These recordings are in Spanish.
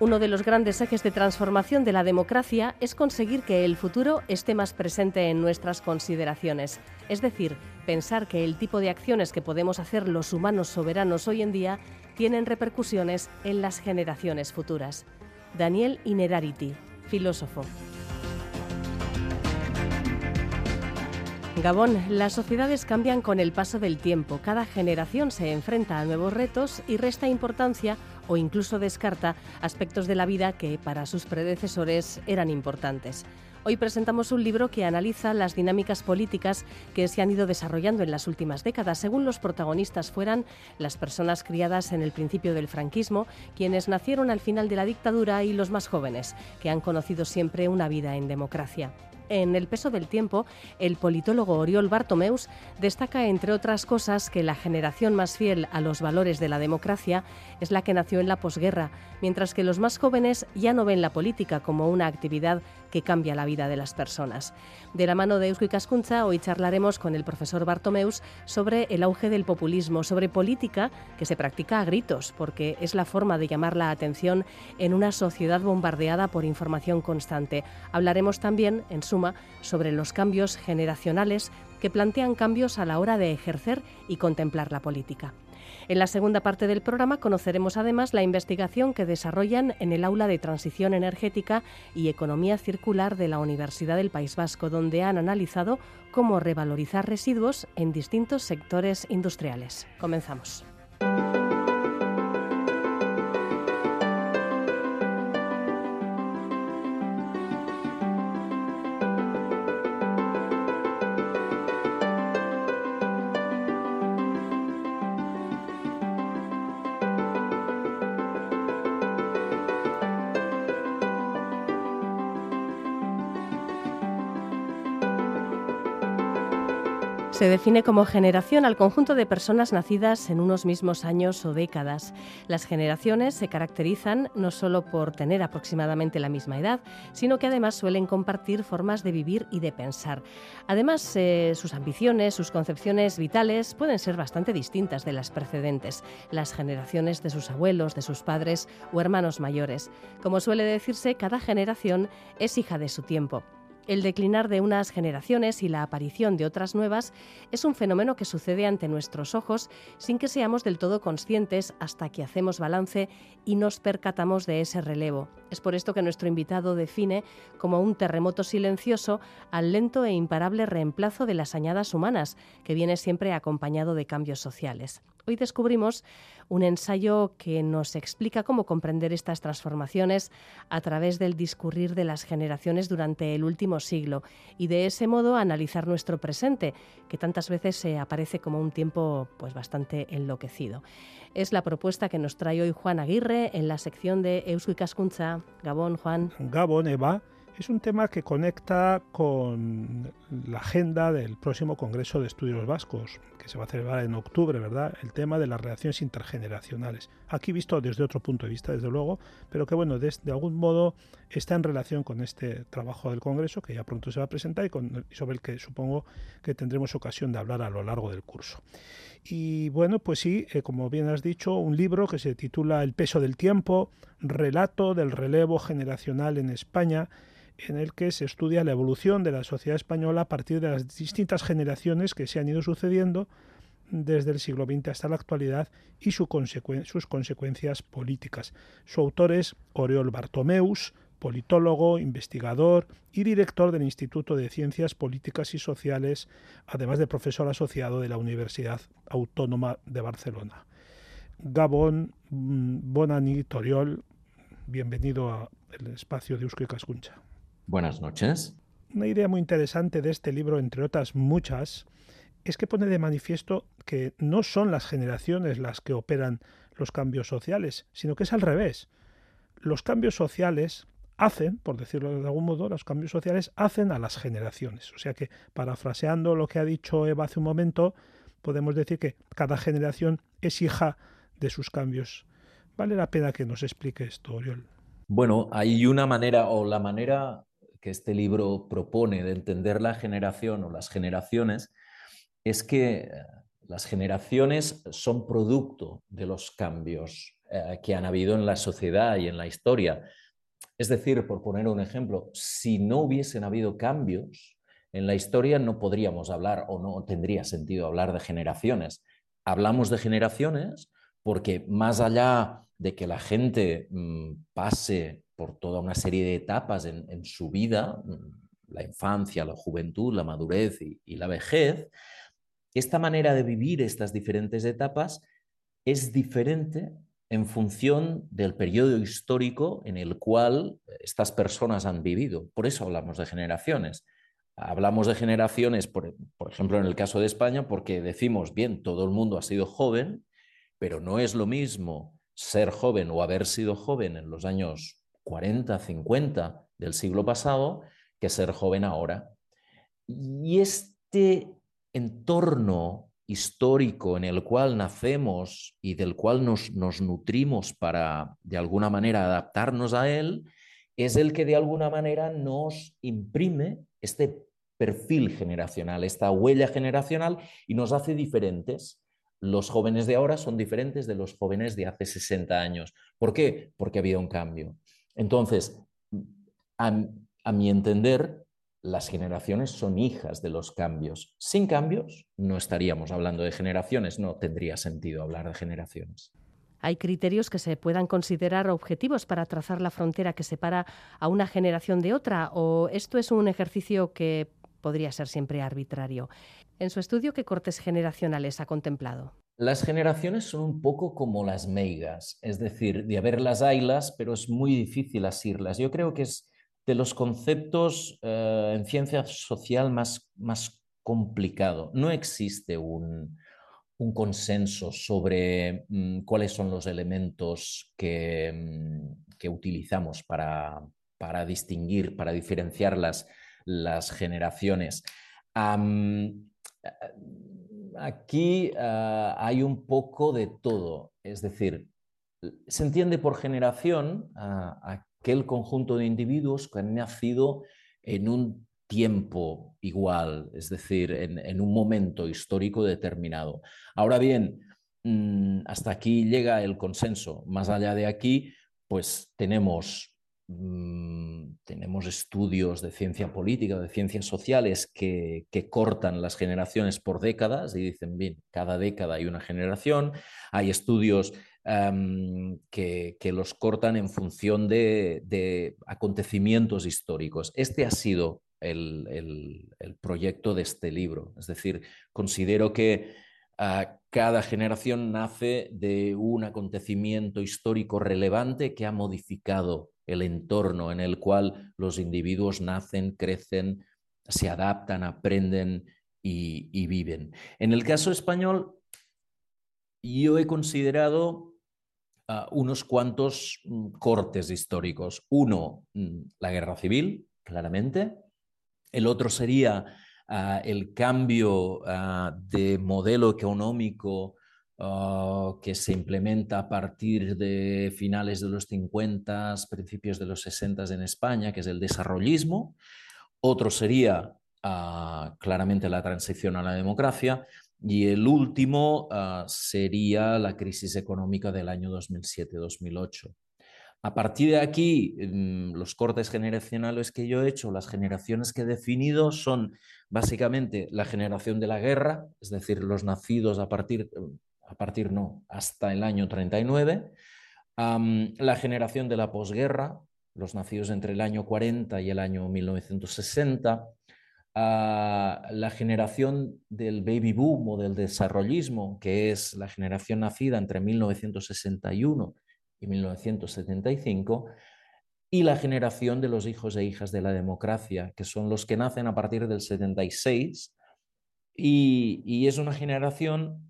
Uno de los grandes ejes de transformación de la democracia es conseguir que el futuro esté más presente en nuestras consideraciones, es decir, pensar que el tipo de acciones que podemos hacer los humanos soberanos hoy en día tienen repercusiones en las generaciones futuras. Daniel Inerarity, filósofo. Gabón, las sociedades cambian con el paso del tiempo. Cada generación se enfrenta a nuevos retos y resta importancia o incluso descarta aspectos de la vida que para sus predecesores eran importantes. Hoy presentamos un libro que analiza las dinámicas políticas que se han ido desarrollando en las últimas décadas, según los protagonistas fueran las personas criadas en el principio del franquismo, quienes nacieron al final de la dictadura y los más jóvenes, que han conocido siempre una vida en democracia. En El peso del tiempo, el politólogo Oriol Bartomeus destaca, entre otras cosas, que la generación más fiel a los valores de la democracia es la que nació en la posguerra, mientras que los más jóvenes ya no ven la política como una actividad que cambia la vida de las personas. De la mano de Eusko y hoy charlaremos con el profesor Bartomeus sobre el auge del populismo, sobre política que se practica a gritos, porque es la forma de llamar la atención en una sociedad bombardeada por información constante. Hablaremos también, en suma, sobre los cambios generacionales que plantean cambios a la hora de ejercer y contemplar la política. En la segunda parte del programa conoceremos además la investigación que desarrollan en el aula de transición energética y economía circular de la Universidad del País Vasco, donde han analizado cómo revalorizar residuos en distintos sectores industriales. Comenzamos. Se define como generación al conjunto de personas nacidas en unos mismos años o décadas. Las generaciones se caracterizan no solo por tener aproximadamente la misma edad, sino que además suelen compartir formas de vivir y de pensar. Además, eh, sus ambiciones, sus concepciones vitales pueden ser bastante distintas de las precedentes, las generaciones de sus abuelos, de sus padres o hermanos mayores. Como suele decirse, cada generación es hija de su tiempo. El declinar de unas generaciones y la aparición de otras nuevas es un fenómeno que sucede ante nuestros ojos sin que seamos del todo conscientes hasta que hacemos balance y nos percatamos de ese relevo. Es por esto que nuestro invitado define como un terremoto silencioso al lento e imparable reemplazo de las añadas humanas, que viene siempre acompañado de cambios sociales. Hoy descubrimos un ensayo que nos explica cómo comprender estas transformaciones a través del discurrir de las generaciones durante el último siglo y de ese modo analizar nuestro presente, que tantas veces se aparece como un tiempo pues bastante enloquecido. Es la propuesta que nos trae hoy Juan Aguirre en la sección de Eusko. Gabón, Juan. Gabón, Eva es un tema que conecta con la agenda del próximo Congreso de Estudios Vascos, que se va a celebrar en octubre, ¿verdad? El tema de las relaciones intergeneracionales. Aquí visto desde otro punto de vista, desde luego, pero que, bueno, de, algún modo está en relación con este trabajo del Congreso, que ya pronto se va a presentar y, sobre el que supongo que tendremos ocasión de hablar a lo largo del curso. Y bueno, pues sí, eh, como bien has dicho, un libro que se titula El peso del tiempo, relato del relevo generacional en España, en el que se estudia la evolución de la sociedad española a partir de las distintas generaciones que se han ido sucediendo desde el siglo XX hasta la actualidad y sus consecuencias políticas. Su autor es Oriol Bartomeus, politólogo, investigador y director del Instituto de Ciencias Políticas y Sociales, además de profesor asociado de la Universidad Autónoma de Barcelona. Gabón, mm, Bonani, Oriol, bienvenido al espacio de Eusko y Cascuncha. Buenas noches. Una idea muy interesante de este libro, entre otras muchas, es que pone de manifiesto que no son las generaciones las que operan los cambios sociales, sino que es al revés. Los cambios sociales hacen, por decirlo de algún modo, los cambios sociales hacen a las generaciones. O sea que, parafraseando lo que ha dicho Eva hace un momento, podemos decir que cada generación es hija de sus cambios. Vale la pena que nos explique esto, Oriol. Bueno, hay una manera o la manera que este libro propone de entender la generación o las generaciones es que eh, las generaciones son producto de los cambios eh, que han habido en la sociedad y en la historia. Es decir, por poner un ejemplo, si no hubiesen habido cambios en la historia, no podríamos hablar o no tendría sentido hablar de generaciones. Hablamos de generaciones porque más allá de que la gente mm, pase por toda una serie de etapas en, su vida, mm, la infancia, la juventud, la madurez y la vejez, esta manera de vivir estas diferentes etapas es diferente en función del periodo histórico en el cual estas personas han vivido. Por eso hablamos de generaciones. Hablamos de generaciones, por, ejemplo, en el caso de España, porque decimos, bien, todo el mundo ha sido joven, pero no es lo mismo ser joven o haber sido joven en los años 40, 50 del siglo pasado que ser joven ahora. Y este entorno histórico en el cual nacemos y del cual nos, nutrimos para, de alguna manera, adaptarnos a él, es el que de alguna manera nos imprime este perfil generacional, esta huella generacional y nos hace diferentes. Los jóvenes de ahora son diferentes de los jóvenes de hace 60 años. ¿Por qué? Porque ha habido un cambio. Entonces, a, mi entender, las generaciones son hijas de los cambios. Sin cambios no estaríamos hablando de generaciones, no tendría sentido hablar de generaciones. ¿Hay criterios que se puedan considerar objetivos para trazar la frontera que separa a una generación de otra o esto es un ejercicio que podría ser siempre arbitrario? En su estudio, ¿qué cortes generacionales ha contemplado? Las generaciones son un poco como las meigas, es decir, de haberlas haylas, pero es muy difícil asirlas. Yo creo que es de los conceptos eh, en ciencia social más, más complicado. No existe un, consenso sobre mm, cuáles son los elementos que, mm, que utilizamos para, para, distinguir, para diferenciar las, las generaciones. Aquí ah, hay un poco de todo, es decir, se entiende por generación uh, aquel conjunto de individuos que han nacido en un tiempo igual, es decir, en, un momento histórico determinado. Ahora bien, mm, hasta aquí llega el consenso. Más allá de aquí, pues tenemos, mm, tenemos estudios de ciencia política, de ciencias sociales que, cortan las generaciones por décadas y dicen, bien, cada década hay una generación. Hay estudios que, los cortan en función de, acontecimientos históricos. Este ha sido el, proyecto de este libro. Es decir, considero que ah, cada generación nace de un acontecimiento histórico relevante que ha modificado el entorno en el cual los individuos nacen, crecen, se adaptan, aprenden y, viven. En el caso español, yo he considerado unos cuantos mm, cortes históricos. Uno, mm, la guerra civil, claramente. El otro sería ah, el cambio ah, de modelo económico ah, que se implementa a partir de finales de los 50, principios de los 60 en España, que es el desarrollismo. Otro sería claramente la transición a la democracia. Y el último ah, sería la crisis económica del año 2007-2008. A partir de aquí, mm, los cortes generacionales que yo he hecho, las generaciones que he definido son básicamente la generación de la guerra, es decir, los nacidos a partir, a partir no, hasta el año 39, la generación de la posguerra, los nacidos entre el año 40 y el año 1960, la generación del baby boom o del desarrollismo, que es la generación nacida entre 1961 y 1975, y la generación de los hijos e hijas de la democracia, que son los que nacen a partir del 76, y, y es una generación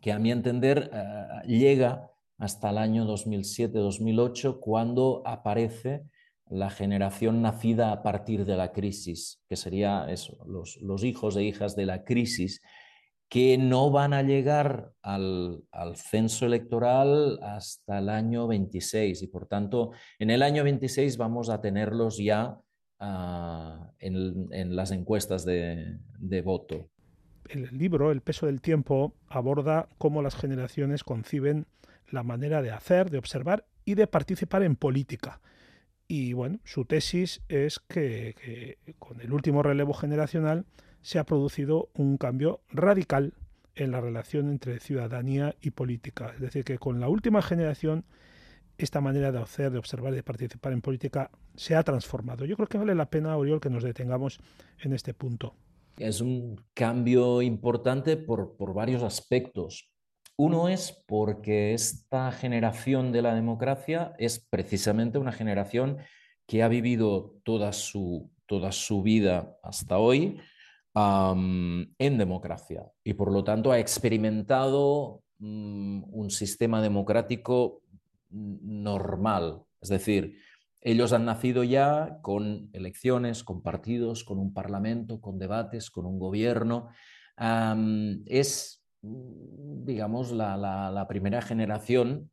que a mi entender eh, llega hasta el año 2007-2008, cuando aparece la generación nacida a partir de la crisis, que sería los, hijos e hijas de la crisis. que no van a llegar al, censo electoral hasta el año 26 y por tanto en el año 26 vamos a tenerlos ya ah, en, las encuestas de voto. El libro, El peso del tiempo, aborda cómo las generaciones conciben la manera de hacer, de observar y de participar en política. Y bueno, su tesis es que, con el último relevo generacional se ha producido un cambio radical en la relación entre ciudadanía y política. Es decir, que con la última generación esta manera de hacer, de observar y de participar en política se ha transformado. Yo creo que vale la pena, Oriol, que nos detengamos en este punto. Es un cambio importante por, por varios aspectos. Uno es porque esta generación de la democracia es precisamente una generación que ha vivido toda su, toda su vida hasta hoy en democracia y por lo tanto ha experimentado mm, un sistema democrático normal. Es decir, ellos han nacido ya con elecciones, con partidos, con un parlamento, con debates, con un gobierno. es digamos, la, primera generación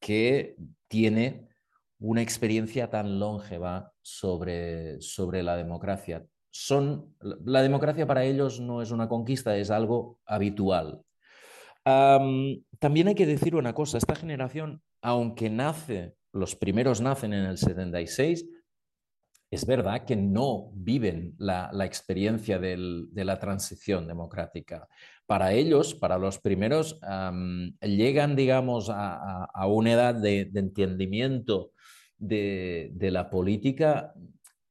que tiene una experiencia tan longeva sobre, sobre la democracia. Son, la democracia para ellos no es una conquista, es algo habitual. también hay que decir una cosa, esta generación, aunque nace, los primeros nacen en el 76, es verdad que no viven la, experiencia de la transición democrática. Para ellos, para los primeros, llegan, digamos, a, una edad de, entendimiento de, la política,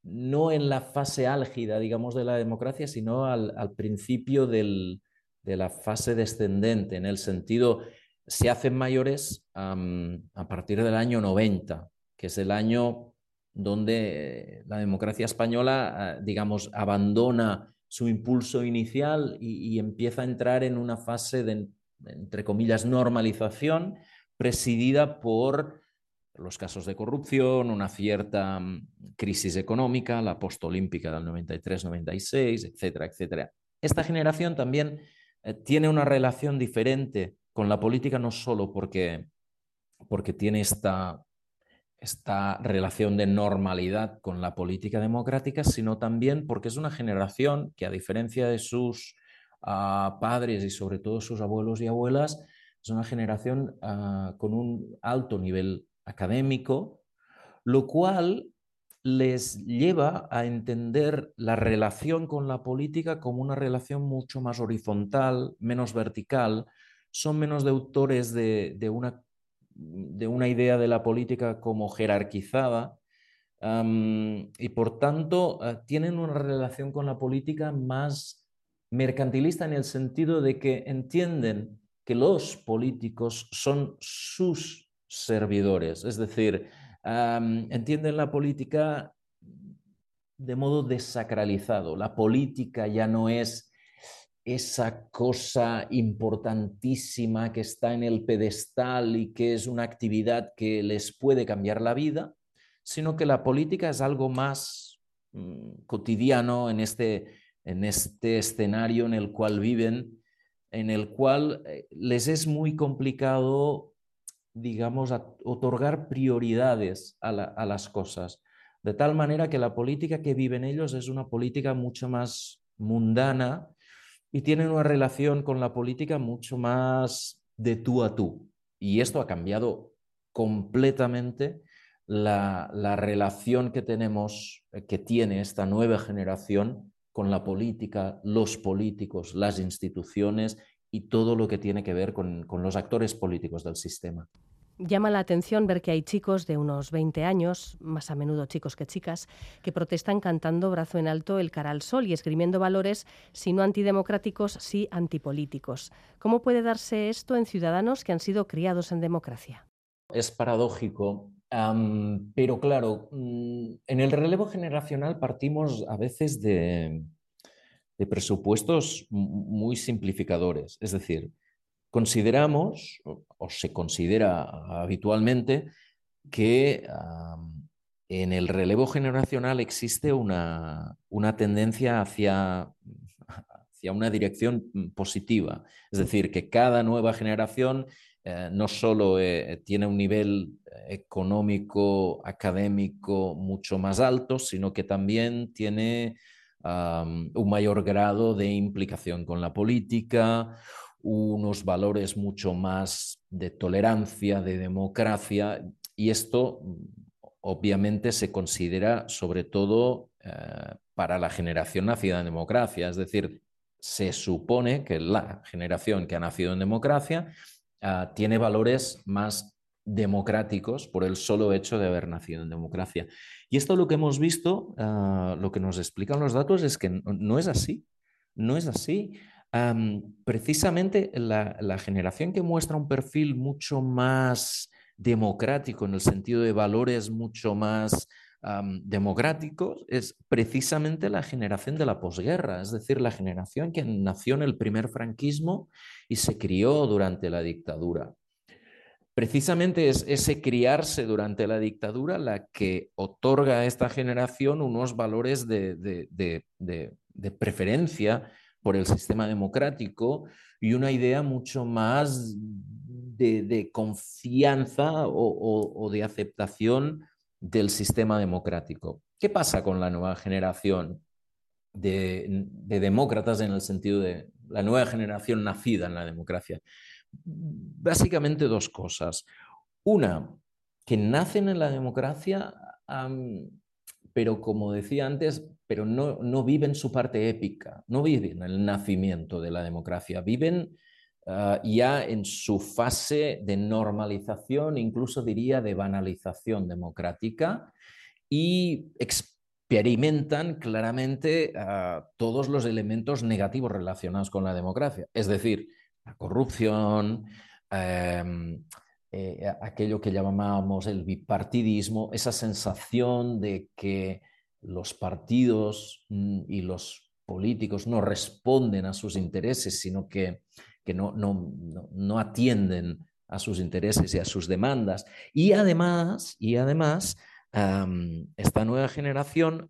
no en la fase álgida, digamos, de la democracia, sino al, principio de la fase descendente, en el sentido, se hacen mayores a partir del año 90, que es el año donde la democracia española, ah, digamos, abandona su impulso inicial y, empieza a entrar en una fase de, entre comillas, normalización presidida por los casos de corrupción, una cierta mm, crisis económica, la postolímpica del 93-96, etcétera, etcétera. Esta generación también eh, tiene una relación diferente con la política no solo porque, porque tiene esta esta relación de normalidad con la política democrática, sino también porque es una generación que a diferencia de sus ah, padres y sobre todo sus abuelos y abuelas, es una generación ah, con un alto nivel académico, lo cual les lleva a entender la relación con la política como una relación mucho más horizontal, menos vertical, son menos deudores de, de una de una idea de la política como jerarquizada y por tanto ah, tienen una relación con la política más mercantilista en el sentido de que entienden que los políticos son sus servidores, es decir, entienden la política de modo desacralizado. La política ya no es esa cosa importantísima que está en el pedestal y que es una actividad que les puede cambiar la vida, sino que la política es algo más mm, cotidiano en este, en este escenario en el cual viven, en el cual eh, les es muy complicado, digamos, otorgar prioridades a, a las cosas, de tal manera que la política que viven ellos es una política mucho más mundana, y tienen una relación con la política mucho más de tú a tú. Y esto ha cambiado completamente la, relación que tenemos, eh, que tiene esta nueva generación con la política, los políticos, las instituciones y todo lo que tiene que ver con los actores políticos del sistema. Llama la atención ver que hay chicos de unos 20 años, más a menudo chicos que chicas, que protestan cantando brazo en alto el cara al sol y esgrimiendo valores, si no antidemocráticos, sí antipolíticos. ¿Cómo puede darse esto en ciudadanos que han sido criados en democracia? Es paradójico, pero claro, mm, en el relevo generacional partimos a veces de presupuestos muy simplificadores. Es decir, consideramos, o, se considera habitualmente, que en el relevo generacional existe una, tendencia hacia, hacia una dirección positiva. Es decir, que cada nueva generación eh, no solo eh, tiene un nivel económico, académico mucho más alto, sino que también tiene un mayor grado de implicación con la política, unos valores mucho más de tolerancia, de democracia, y esto obviamente se considera sobre todo eh, para la generación nacida en democracia, es decir, se supone que la generación que ha nacido en democracia ah, tiene valores más democráticos por el solo hecho de haber nacido en democracia. Y esto lo que hemos visto, ah, lo que nos explican los datos es que no, es así, no es así. Precisamente la generación que muestra un perfil mucho más democrático en el sentido de valores mucho más democráticos es precisamente la generación de la posguerra, es decir, la generación que nació en el primer franquismo y se crió durante la dictadura. Precisamente es ese criarse durante la dictadura la que otorga a esta generación unos valores de, de preferencia por el sistema democrático y una idea mucho más de, confianza o, de aceptación del sistema democrático. ¿Qué pasa con la nueva generación de, demócratas en el sentido de la nueva generación nacida en la democracia? Básicamente dos cosas. Una, que nacen en la democracia, pero como decía antes, pero no, no, viven su parte épica, no viven el nacimiento de la democracia, viven Ah, ya en su fase de normalización, incluso diría de banalización democrática, y experimentan claramente ah, todos los elementos negativos relacionados con la democracia, es decir, la corrupción, em, eh, aquello que llamábamos el bipartidismo, esa sensación de que los partidos mm, y los políticos no responden a sus intereses, sino que que no, no, atienden a sus intereses y a sus demandas. Y además, y además esta nueva generación,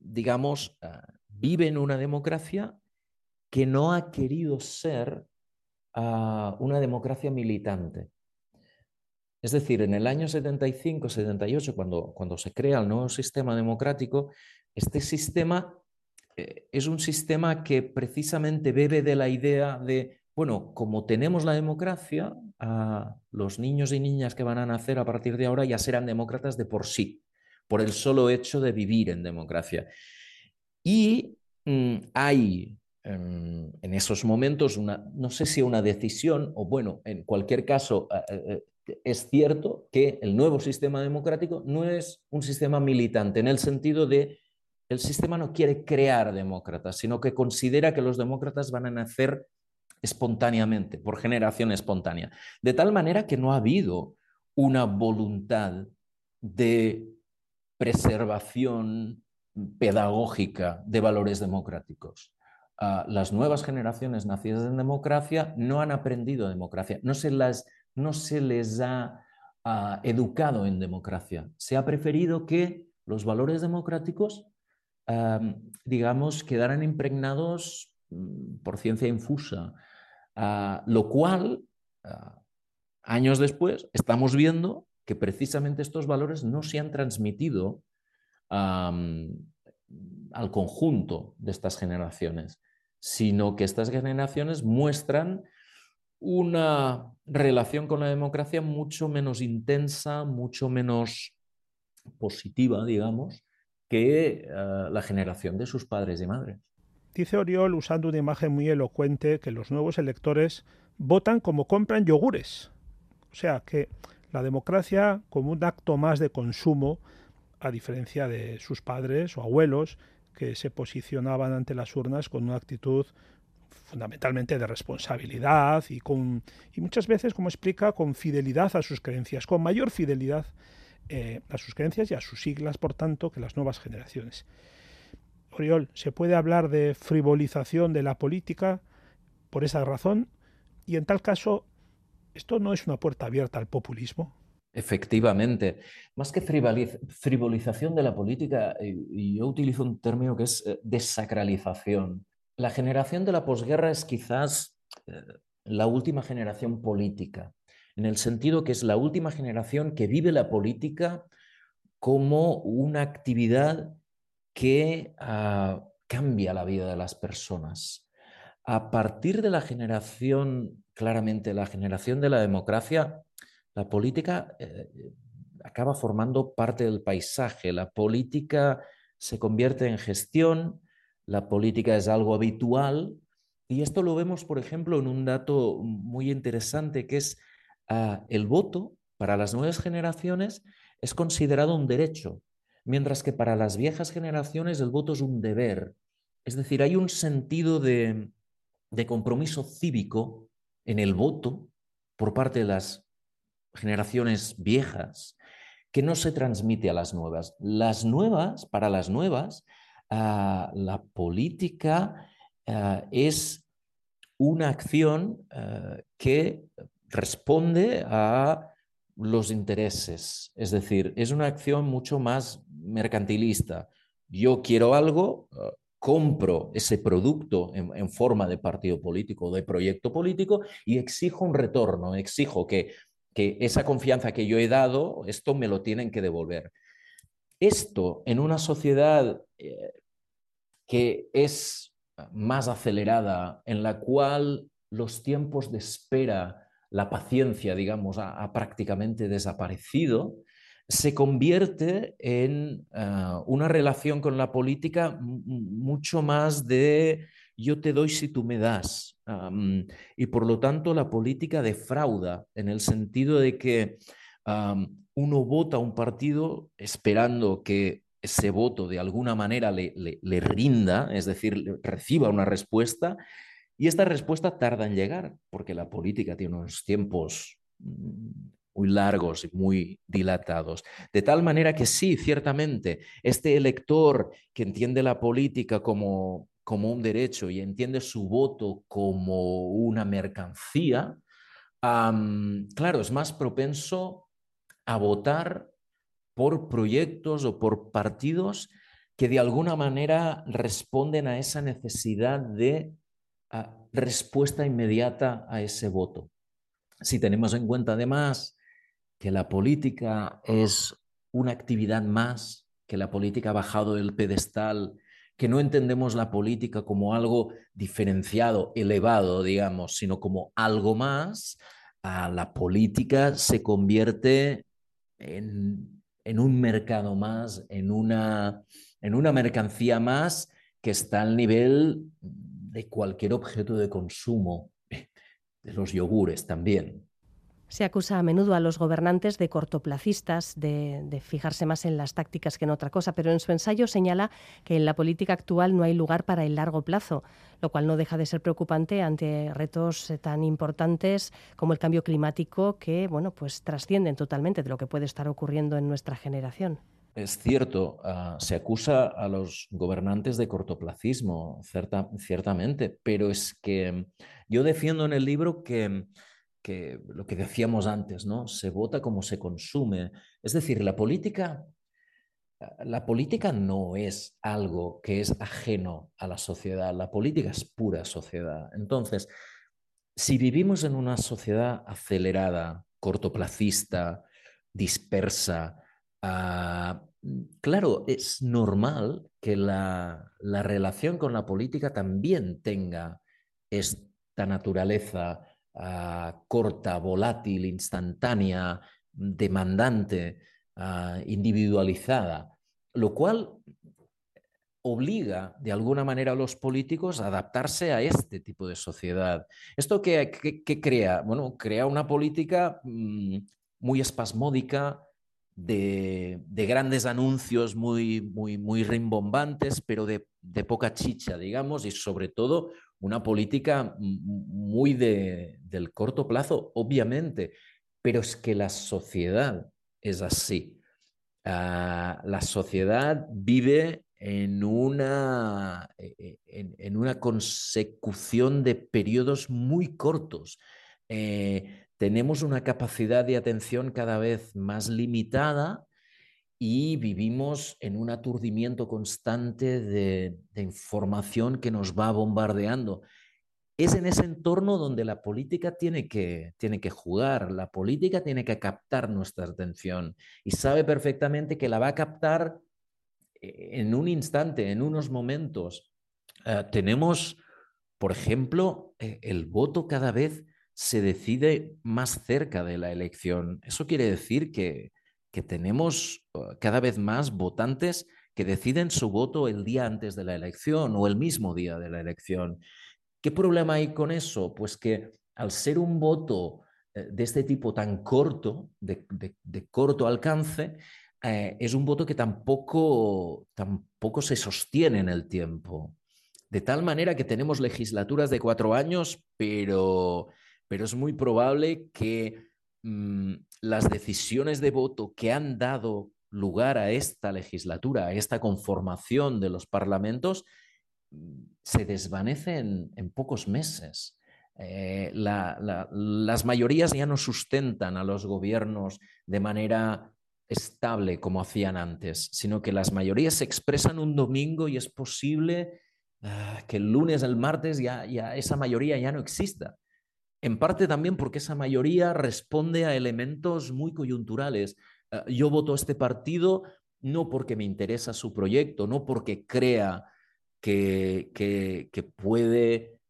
digamos, ah, vive en una democracia que no ha querido ser ah, una democracia militante. Es decir, en el año 75-78, cuando, cuando se crea el nuevo sistema democrático, este sistema eh, es un sistema que precisamente bebe de la idea de, bueno, como tenemos la democracia, los niños y niñas que van a nacer a partir de ahora ya serán demócratas de por sí, por el solo hecho de vivir en democracia. Y mm, hay en esos momentos una, no sé si una decisión, o bueno, en cualquier caso, eh, eh, es cierto que el nuevo sistema democrático no es un sistema militante en el sentido de el sistema no quiere crear demócratas, sino que considera que los demócratas van a nacer espontáneamente, por generación espontánea. De tal manera que no ha habido una voluntad de preservación pedagógica de valores democráticos. Ah, las nuevas generaciones nacidas en democracia no han aprendido democracia, no se, las, no se les ha ah, educado en democracia. Se ha preferido que los valores democráticos digamos, quedaran impregnados mm, por ciencia infusa, ah, lo cual, años después, estamos viendo que precisamente estos valores no se han transmitido al conjunto de estas generaciones, sino que estas generaciones muestran una relación con la democracia mucho menos intensa, mucho menos positiva, digamos, que eh, la generación de sus padres y madres. Dice Oriol, usando una imagen muy elocuente, que los nuevos electores votan como compran yogures. O sea, que la democracia como un acto más de consumo, a diferencia de sus padres o abuelos, que se posicionaban ante las urnas con una actitud fundamentalmente de responsabilidad y, con, y muchas veces, como explica, con fidelidad a sus creencias, con mayor fidelidad eh, a sus creencias y a sus siglas, por tanto, que las nuevas generaciones. Oriol, ¿se puede hablar de frivolización de la política por esa razón? Y en tal caso, ¿esto no es una puerta abierta al populismo? Efectivamente, más que frivolización de la política, eh, yo utilizo un término que es eh, desacralización la generación de la posguerra es quizás eh, la última generación política, en el sentido que es la última generación que vive la política como una actividad que ah, cambia la vida de las personas. A partir de la generación, claramente la generación de la democracia, la política eh, acaba formando parte del paisaje. La política se convierte en gestión, la política es algo habitual y esto lo vemos, por ejemplo, en un dato muy interesante que es ah, el voto para las nuevas generaciones es considerado un derecho, mientras que para las viejas generaciones el voto es un deber. Es decir, hay un sentido de, de compromiso cívico en el voto por parte de las generaciones viejas que no se transmite a las nuevas. Las nuevas, para las nuevas, ah, la política ah, es una acción ah, que responde a los intereses, es decir, es una acción mucho más mercantilista. Yo quiero algo, compro ese producto en, en, forma de partido político, de proyecto político y exijo un retorno, exijo que que esa confianza que yo he dado, esto me lo tienen que devolver. Esto en una sociedad eh, que es más acelerada, en la cual los tiempos de espera, la paciencia, digamos, ha, prácticamente desaparecido, se convierte en ah, una relación con la política mucho más de yo te doy si tú me das. y por lo tanto la política defrauda en el sentido de que uno vota a un partido esperando que ese voto de alguna manera le, rinda, es decir, reciba una respuesta, y esta respuesta tarda en llegar, porque la política tiene unos tiempos mm, muy largos y muy dilatados. De tal manera que sí, ciertamente, este elector que entiende la política como como un derecho y entiende su voto como una mercancía, claro, es más propenso a votar por proyectos o por partidos que de alguna manera responden a esa necesidad de ah, respuesta inmediata a ese voto. Si tenemos en cuenta además que la política es una actividad más, que la política ha bajado del pedestal que no entendemos la política como algo diferenciado, elevado, digamos, sino como algo más, la política se convierte en, un mercado más, en una, en una mercancía más que está al nivel de cualquier objeto de consumo, de los yogures también. Se acusa a menudo a los gobernantes de cortoplacistas, de, fijarse más en las tácticas que en otra cosa, pero en su ensayo señala que en la política actual no hay lugar para el largo plazo, lo cual no deja de ser preocupante ante retos eh, tan importantes como el cambio climático que, bueno, pues trascienden totalmente de lo que puede estar ocurriendo en nuestra generación. Es cierto, ah, se acusa a los gobernantes de cortoplacismo, ciertamente, pero es que yo defiendo en el libro que lo que decíamos antes, ¿no? Se vota como se consume. Es decir, la política, la política no es algo que es ajeno a la sociedad, la política es pura sociedad. Entonces, si vivimos en una sociedad acelerada, cortoplacista, dispersa, ah, claro, es normal que la, la relación con la política también tenga esta naturaleza Ah, corta, volátil, instantánea, demandante, ah, individualizada, lo cual obliga de alguna manera a los políticos a adaptarse a este tipo de sociedad. ¿Esto qué, crea? Bueno, crea una política mm, muy espasmódica, de, grandes anuncios muy, muy, muy rimbombantes, pero de, de, poca chicha, digamos, y sobre todo una política muy de, del corto plazo, obviamente, pero es que la sociedad es así. Ah, la sociedad vive en una, e, e, en, una consecución de periodos muy cortos. Eh, tenemos una capacidad de atención cada vez más limitada y vivimos en un aturdimiento constante de, información que nos va bombardeando. Es en ese entorno donde la política tiene que, tiene que jugar, la política tiene que captar nuestra atención y sabe perfectamente que la va a captar eh, en un instante, en unos momentos. Eh, tenemos, por ejemplo, eh, el voto cada vez se decide más cerca de la elección. Eso quiere decir que, que tenemos uh, cada vez más votantes que deciden su voto el día antes de la elección o el mismo día de la elección. ¿Qué problema hay con eso? Pues que al ser un voto eh, de este tipo tan corto, de, corto alcance, eh, es un voto que tampoco, tampoco se sostiene en el tiempo. De tal manera que tenemos legislaturas de cuatro años, pero, pero es muy probable que mm, las decisiones de voto que han dado lugar a esta legislatura, a esta conformación de los parlamentos, mm, se desvanecen en pocos meses. Eh, las mayorías ya no sustentan a los gobiernos de manera estable como hacían antes, sino que las mayorías se expresan un domingo y es posible ah, que el lunes, el martes, ya, esa mayoría ya no exista en parte también porque esa mayoría responde a elementos muy coyunturales. Eh, yo voto a este partido no porque me interesa su proyecto, no porque crea que, que, puede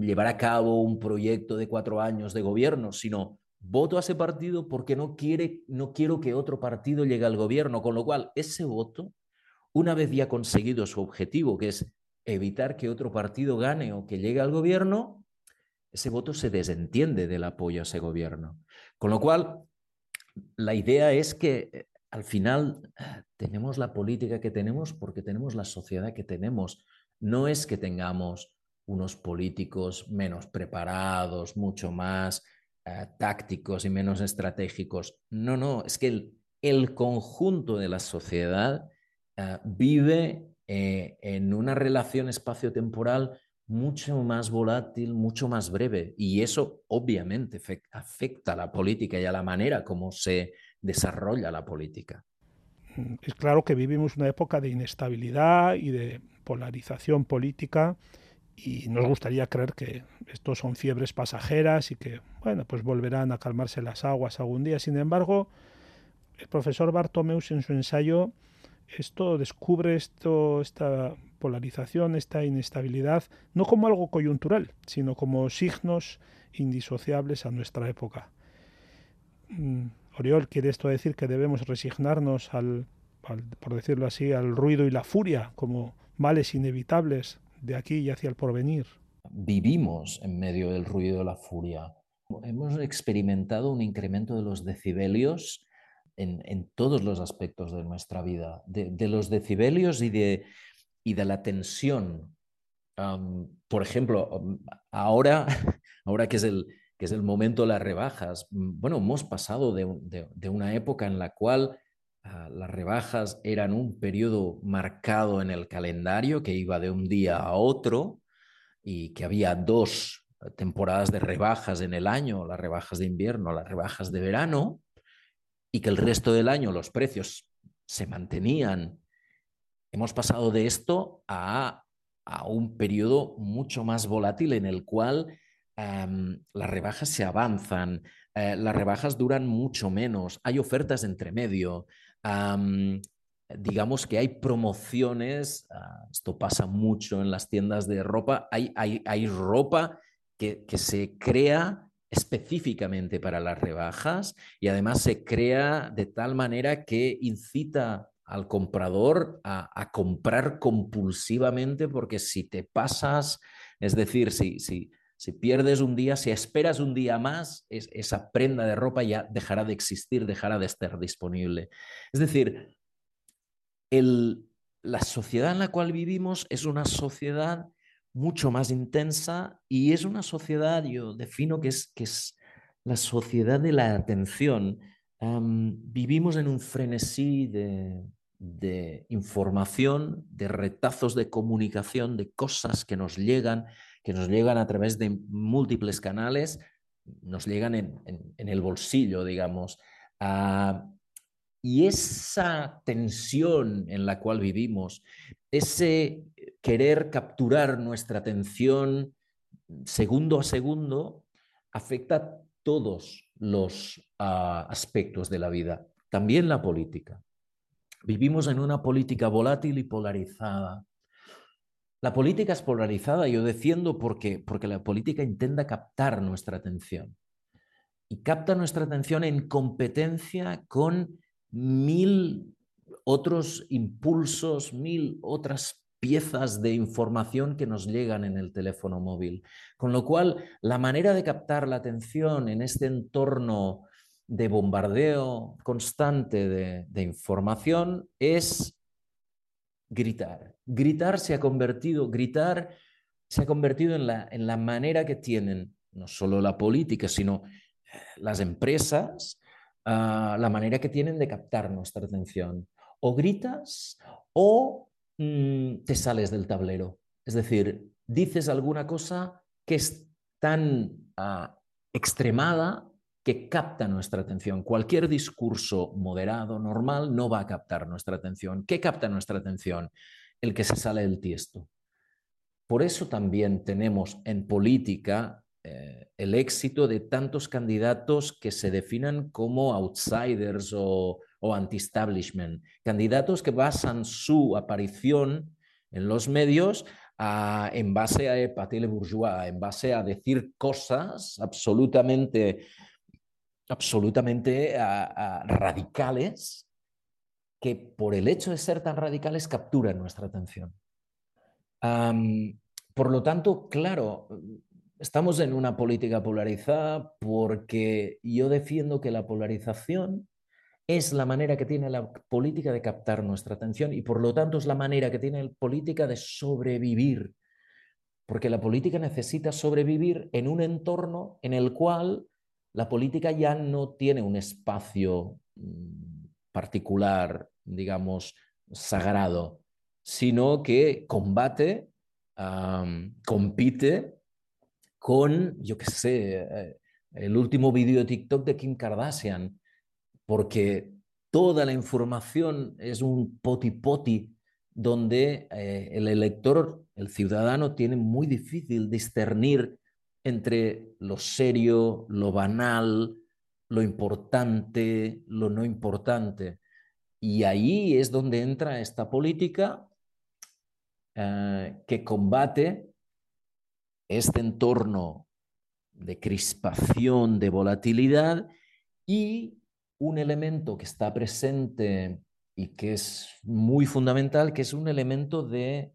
llevar a cabo un proyecto de cuatro años de gobierno, sino voto a ese partido porque no, quiere, no quiero que otro partido llegue al gobierno, con lo cual ese voto, una vez ya conseguido su objetivo, que es evitar que otro partido gane o que llegue al gobierno, ese voto se desentiende del apoyo a ese gobierno. Con lo cual, la idea es que eh, al final eh, tenemos la política que tenemos porque tenemos la sociedad que tenemos. No es que tengamos unos políticos menos preparados, mucho más eh, tácticos y menos estratégicos. No, no, es que el, conjunto de la sociedad vive en una relación espacio-temporal mucho más volátil, mucho más breve. Y eso obviamente afecta a la política y a la manera como se desarrolla la política. Mm, es claro que vivimos una época de inestabilidad y de polarización política y nos gustaría creer que estos son fiebres pasajeras y que, bueno, pues volverán a calmarse las aguas algún día. Sin embargo, el profesor Bartomeus en su ensayo esto descubre esto, esta polarización, esta inestabilidad, no como algo coyuntural, sino como signos indisociables a nuestra época. Mm, Oriol, ¿quiere esto decir que debemos resignarnos al, por decirlo así, al ruido y la furia como males inevitables de aquí y hacia el porvenir? Vivimos en medio del ruido y la furia. Hemos experimentado un incremento de los decibelios en, todos los aspectos de nuestra vida, de los decibelios y de, y de la tensión. por ejemplo, ahora, ahora que, es el, que es el momento de las rebajas, mm, bueno, hemos pasado de, una época en la cual ah, las rebajas eran un periodo marcado en el calendario que iba de un día a otro y que había dos temporadas de rebajas en el año, las rebajas de invierno, las rebajas de verano, y que el resto del año los precios se mantenían hemos pasado de esto a, un periodo mucho más volátil en el cual las rebajas se avanzan, eh, las rebajas duran mucho menos, hay ofertas entre medio. digamos que hay promociones, ah, esto pasa mucho en las tiendas de ropa, hay, hay, ropa que, que se crea específicamente para las rebajas y además se crea de tal manera que incita al comprador a, comprar compulsivamente porque si te pasas, es decir, si, si, si pierdes un día, si esperas un día más, esa prenda de ropa ya dejará de existir, dejará de estar disponible. Es decir, el, la sociedad en la cual vivimos es una sociedad mucho más intensa y es una sociedad, yo defino que es, que es la sociedad de la atención. vivimos en un frenesí de, de información, de retazos de comunicación, de cosas que nos llegan, que nos llegan a través de múltiples canales, nos llegan en, el bolsillo, digamos. Ah, y esa tensión en la cual vivimos, ese querer capturar nuestra atención segundo a segundo, afecta todos los ah, aspectos de la vida, también la política. Vivimos en una política volátil y polarizada. La política es polarizada, yo defiendo porque, porque la política intenta captar nuestra atención. Y capta nuestra atención en competencia con mil otros impulsos, mil otras piezas de información que nos llegan en el teléfono móvil. Con lo cual, la manera de captar la atención en este entorno de bombardeo constante de, información es gritar. Gritar se ha convertido, gritar se ha convertido en la, en la manera que tienen no solo la política, sino eh, las empresas, ah, la manera que tienen de captar nuestra atención. O gritas o mm, te sales del tablero. Es decir, dices alguna cosa que es tan ah, extremada que capta nuestra atención. Cualquier discurso moderado, normal, no va a captar nuestra atención. ¿Qué capta nuestra atención? El que se sale del tiesto. Por eso también tenemos en política eh, el éxito de tantos candidatos que se definan como outsiders o, anti-establishment. Candidatos que basan su aparición en los medios en base a Patel bourgeois, en base a decir cosas absolutamente absolutamente radicales que por el hecho de ser tan radicales capturan nuestra atención. por lo tanto, claro, estamos en una política polarizada porque yo defiendo que la polarización es la manera que tiene la política de captar nuestra atención y por lo tanto es la manera que tiene la política de sobrevivir. Porque la política necesita sobrevivir en un entorno en el cual la política ya no tiene un espacio mm, particular, digamos, sagrado, sino que combate, compite con, yo qué sé, eh, el último vídeo de TikTok de Kim Kardashian, porque toda la información es un poti-poti donde eh, el elector, el ciudadano, tiene muy difícil discernir entre lo serio, lo banal, lo importante, lo no importante. Y ahí es donde entra esta política eh, que combate este entorno de crispación, de volatilidad y un elemento que está presente y que es muy fundamental, que es un elemento de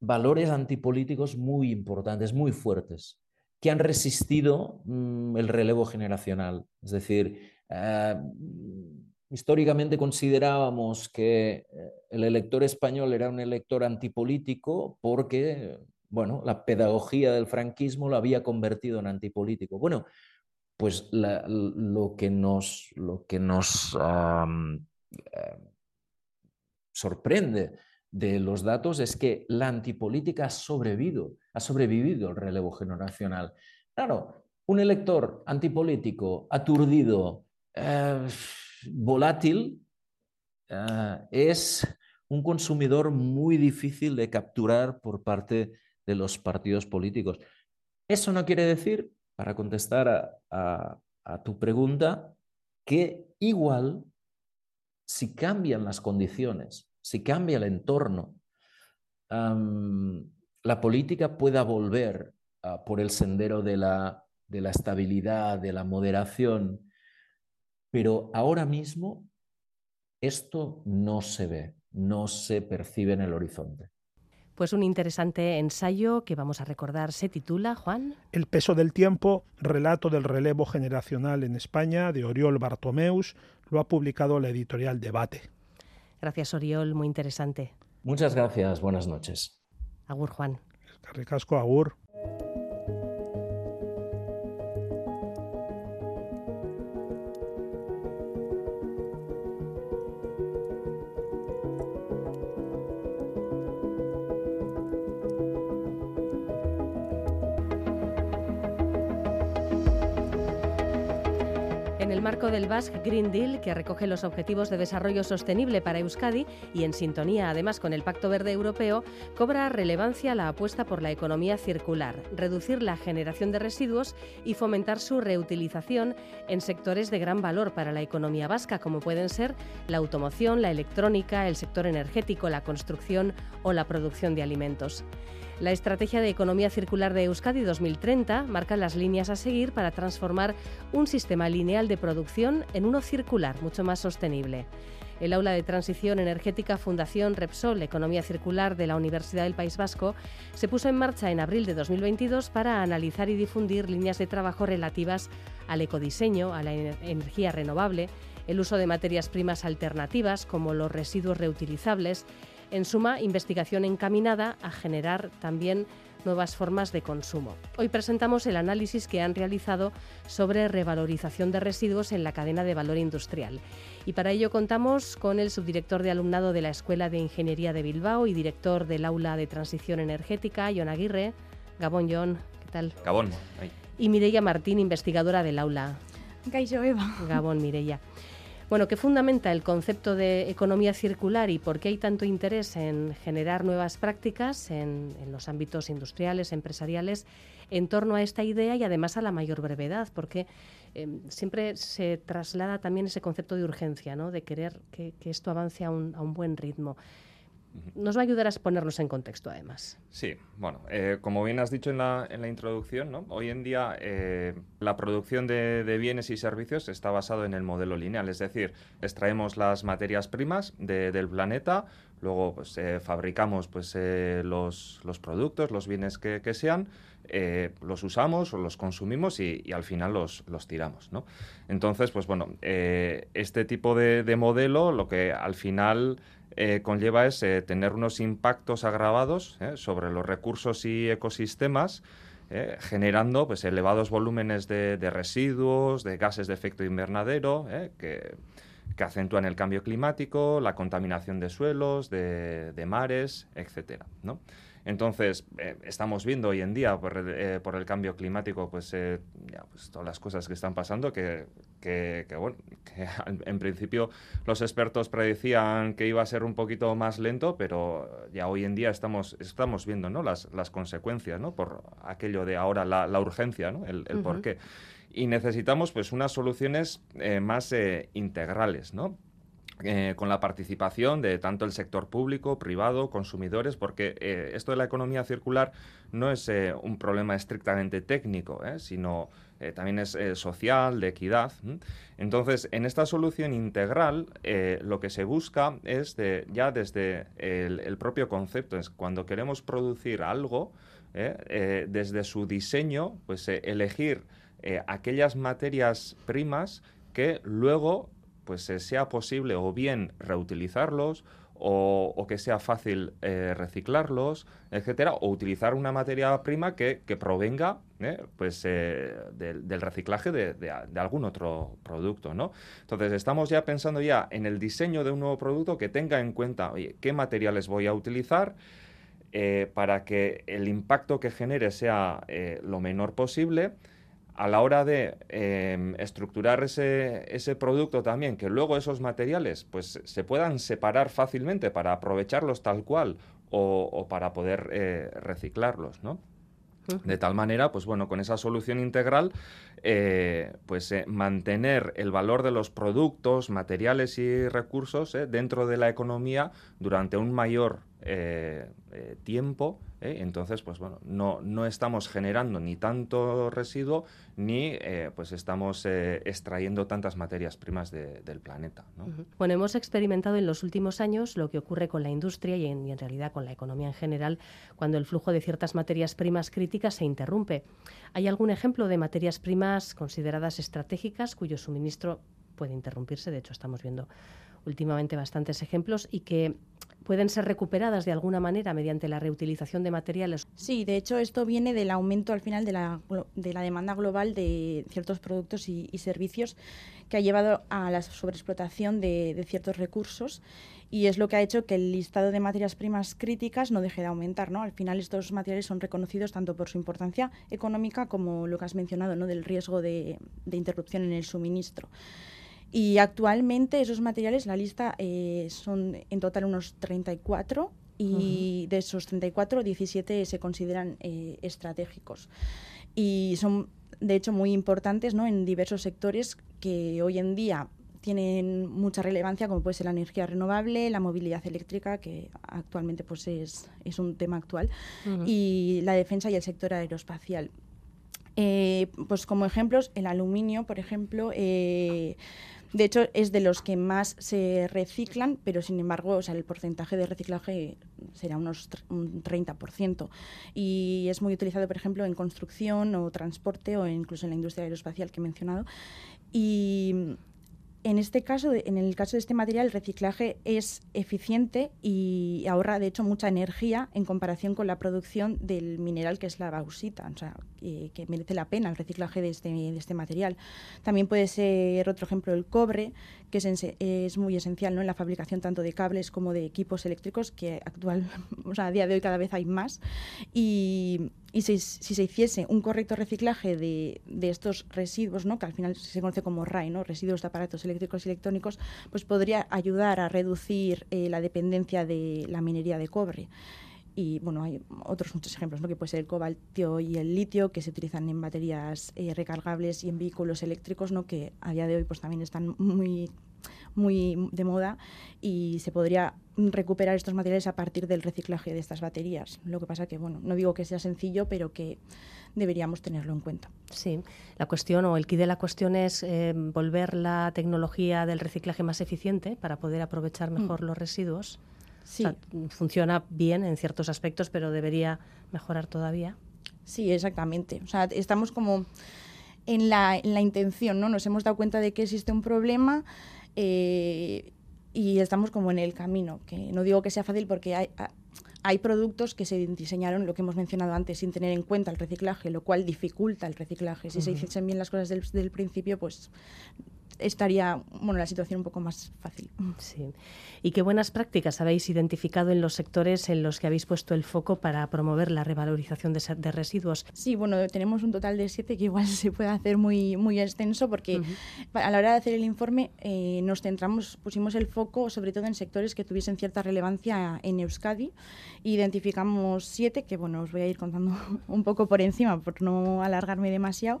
valores antipolíticos muy importantes, muy fuertes que han resistido mm, el relevo generacional. Es decir, eh, históricamente considerábamos que eh, el elector español era un elector antipolítico porque, bueno, la pedagogía del franquismo lo había convertido en antipolítico. Bueno, pues lo que nos, eh, sorprende de los datos es que la antipolítica ha sobrevivido, ha sobrevivido el relevo generacional. Claro, un elector antipolítico, aturdido, eh, volátil, eh, es un consumidor muy difícil de capturar por parte de los partidos políticos. Eso no quiere decir, para contestar a tu pregunta, que igual si cambian las condiciones si cambia el entorno, la política pueda volver ah, por el sendero de la, de la estabilidad, de la moderación, pero ahora mismo esto no se ve, no se percibe en el horizonte. Pues un interesante ensayo que vamos a recordar se titula, Juan. El peso del tiempo, relato del relevo generacional en España, de Oriol Bartomeus, lo ha publicado la editorial Debate. Gracias, Oriol, muy interesante. Muchas gracias, buenas noches. Agur, Juan. Ricasco, agur. Del Basque Green Deal, que recoge los objetivos de desarrollo sostenible para Euskadi y en sintonía además con el Pacto Verde Europeo, cobra relevancia la apuesta por la economía circular, reducir la generación de residuos y fomentar su reutilización en sectores de gran valor para la economía vasca, como pueden ser la automoción, la electrónica, el sector energético, la construcción o la producción de alimentos. La Estrategia de Economía Circular de Euskadi 2030 marca las líneas a seguir para transformar un sistema lineal de producción en uno circular, mucho más sostenible. El aula de transición energética Fundación Repsol Economía Circular de la Universidad del País Vasco se puso en marcha en abril de 2022 para analizar y difundir líneas de trabajo relativas al ecodiseño, a la energía renovable, el uso de materias primas alternativas como los residuos reutilizables, en suma, investigación encaminada a generar también nuevas formas de consumo. Hoy presentamos el análisis que han realizado sobre revalorización de residuos en la cadena de valor industrial. Y para ello contamos con el subdirector de alumnado de la Escuela de Ingeniería de Bilbao y director del Aula de Transición Energética, Jon Aguirre. Gabón, Jon, ¿qué tal? Gabón. Y Mireia Martín, investigadora del Aula. Gabón, Mireia. Bueno, ¿qué fundamenta el concepto de economía circular y por qué hay tanto interés en generar nuevas prácticas en, los ámbitos industriales, empresariales, en torno a esta idea y además a la mayor brevedad? Porque em, siempre se traslada también ese concepto de urgencia, ¿no? de querer que, esto avance a un buen ritmo nos va a ayudar a ponernos en contexto, además. Sí, bueno, eh, como bien has dicho en la, introducción, ¿no? hoy en día eh, la producción de, bienes y servicios está basado en el modelo lineal, es decir, extraemos las materias primas del planeta, luego pues, eh, fabricamos pues, los, productos, los bienes que, sean, los usamos o los consumimos y, al final los, los tiramos. ¿no? Entonces, pues bueno, este tipo de, de modelo lo que al final eh, conlleva es eh, tener unos impactos agravados eh, sobre los recursos y ecosistemas, generando pues, elevados volúmenes de, residuos, de gases de efecto invernadero, que, que, acentúan el cambio climático, la contaminación de suelos, de, de mares, etc. ¿no? Entonces, eh, estamos viendo hoy en día por, eh, el cambio climático, pues, eh, pues, todas las cosas que están pasando, que, bueno, que en principio los expertos predecían que iba a ser un poquito más lento, pero ya hoy en día estamos, estamos viendo ¿no? las, las consecuencias, ¿no? Por aquello de ahora la, urgencia, ¿no? El, el por qué. Y necesitamos pues unas soluciones más integrales, ¿no? Eh, con la participación de tanto el sector público, privado, consumidores, porque eh, esto de la economía circular no es eh, un problema estrictamente técnico, sino también es social, de equidad. Entonces, en esta solución integral, lo que se busca es ya desde el, propio concepto, es cuando queremos producir algo, desde su diseño, pues elegir aquellas materias primas que luego pues sea posible o bien reutilizarlos o, que sea fácil eh, reciclarlos, etcétera, o utilizar una materia prima que, provenga eh, pues, eh, del, reciclaje de, algún otro producto. ¿no? Entonces, estamos ya pensando ya en el diseño de un nuevo producto que tenga en cuenta qué materiales voy a utilizar para que el impacto que genere sea lo menor posible a la hora de em, estructurar ese, ese, producto también, que luego esos materiales pues, se puedan separar fácilmente para aprovecharlos tal cual o, para poder eh, reciclarlos, ¿no? De tal manera, pues bueno, con esa solución integral, eh, pues eh, mantener el valor de los productos, materiales y recursos dentro de la economía durante un mayor tiempo ¿eh? Entonces, pues bueno, no, no, estamos generando ni tanto residuo ni eh, pues estamos eh, extrayendo tantas materias primas del planeta. Bueno, hemos experimentado en los últimos años lo que ocurre con la industria y en, realidad con la economía en general cuando el flujo de ciertas materias primas críticas se interrumpe. ¿Hay algún ejemplo de materias primas consideradas estratégicas cuyo suministro puede interrumpirse? De hecho, estamos viendo últimamente bastantes ejemplos y que pueden ser recuperadas de alguna manera mediante la reutilización de materiales. Sí, de hecho esto viene del aumento al final de la, de la demanda global de ciertos productos y, servicios que ha llevado a la sobreexplotación de, de, ciertos recursos y es lo que ha hecho que el listado de materias primas críticas no deje de aumentar. ¿no? Al final estos materiales son reconocidos tanto por su importancia económica como lo que has mencionado, ¿no? del riesgo de, de interrupción en el suministro. Y actualmente esos materiales, la lista eh, son en total unos 34 y de esos 34, 17 se consideran eh, estratégicos. Y son, de hecho, muy importantes ¿no? en diversos sectores que hoy en día tienen mucha relevancia, como puede ser la energía renovable, la movilidad eléctrica, que actualmente pues, es, es un tema actual, y la defensa y el sector aeroespacial. Eh, pues como ejemplos, el aluminio, por ejemplo, de hecho, es de los que más se reciclan, pero sin embargo, o sea, el porcentaje de reciclaje será unos un 30%. Y es muy utilizado, por ejemplo, en construcción o transporte o incluso en la industria aeroespacial que he mencionado. Y en este caso, en el caso de este material, el reciclaje es eficiente y ahorra, de hecho, mucha energía en comparación con la producción del mineral que es la bauxita, o sea, que merece la pena el reciclaje de este, de este material. También puede ser otro ejemplo el cobre, que es, muy esencial en la fabricación tanto de cables como de equipos eléctricos, que actual, o sea, a día de hoy cada vez hay más. Y si, se hiciese un correcto reciclaje de, de, estos residuos, ¿no? que al final se conoce como RAI, ¿no? residuos de aparatos eléctricos y electrónicos, pues podría ayudar a reducir eh, la dependencia de la minería de cobre. Y bueno, hay otros muchos ejemplos, ¿no? que puede ser el cobalto y el litio, que se utilizan en baterías eh, recargables y en vehículos eléctricos, ¿no? que a día de hoy pues también están muy muy de moda y se podría recuperar estos materiales a partir del reciclaje de estas baterías. Lo que pasa que, bueno, no digo que sea sencillo, pero que deberíamos tenerlo en cuenta. Sí, la cuestión o el quid de la cuestión es eh, volver la tecnología del reciclaje más eficiente para poder aprovechar mm. mejor los residuos. Sí. funciona bien en ciertos aspectos, pero debería mejorar todavía. Sí, exactamente. O sea, estamos como en la, en la intención, ¿no? Nos hemos dado cuenta de que existe un problema, eh, y estamos como en el camino, que no digo que sea fácil porque hay, hay productos que se diseñaron, lo que hemos mencionado antes, sin tener en cuenta el reciclaje, lo cual dificulta el reciclaje. Si se hiciesen bien las cosas del, del principio, pues estaría bueno, la situación un poco más fácil. Sí. ¿Y qué buenas prácticas habéis identificado en los sectores en los que habéis puesto el foco para promover la revalorización de, de residuos? Sí, bueno, tenemos un total de siete que igual se puede hacer muy, muy extenso porque a la hora de hacer el informe eh, nos centramos, pusimos el foco sobre todo en sectores que tuviesen cierta relevancia en Euskadi. Identificamos siete que, bueno, os voy a ir contando un poco por encima por no alargarme demasiado.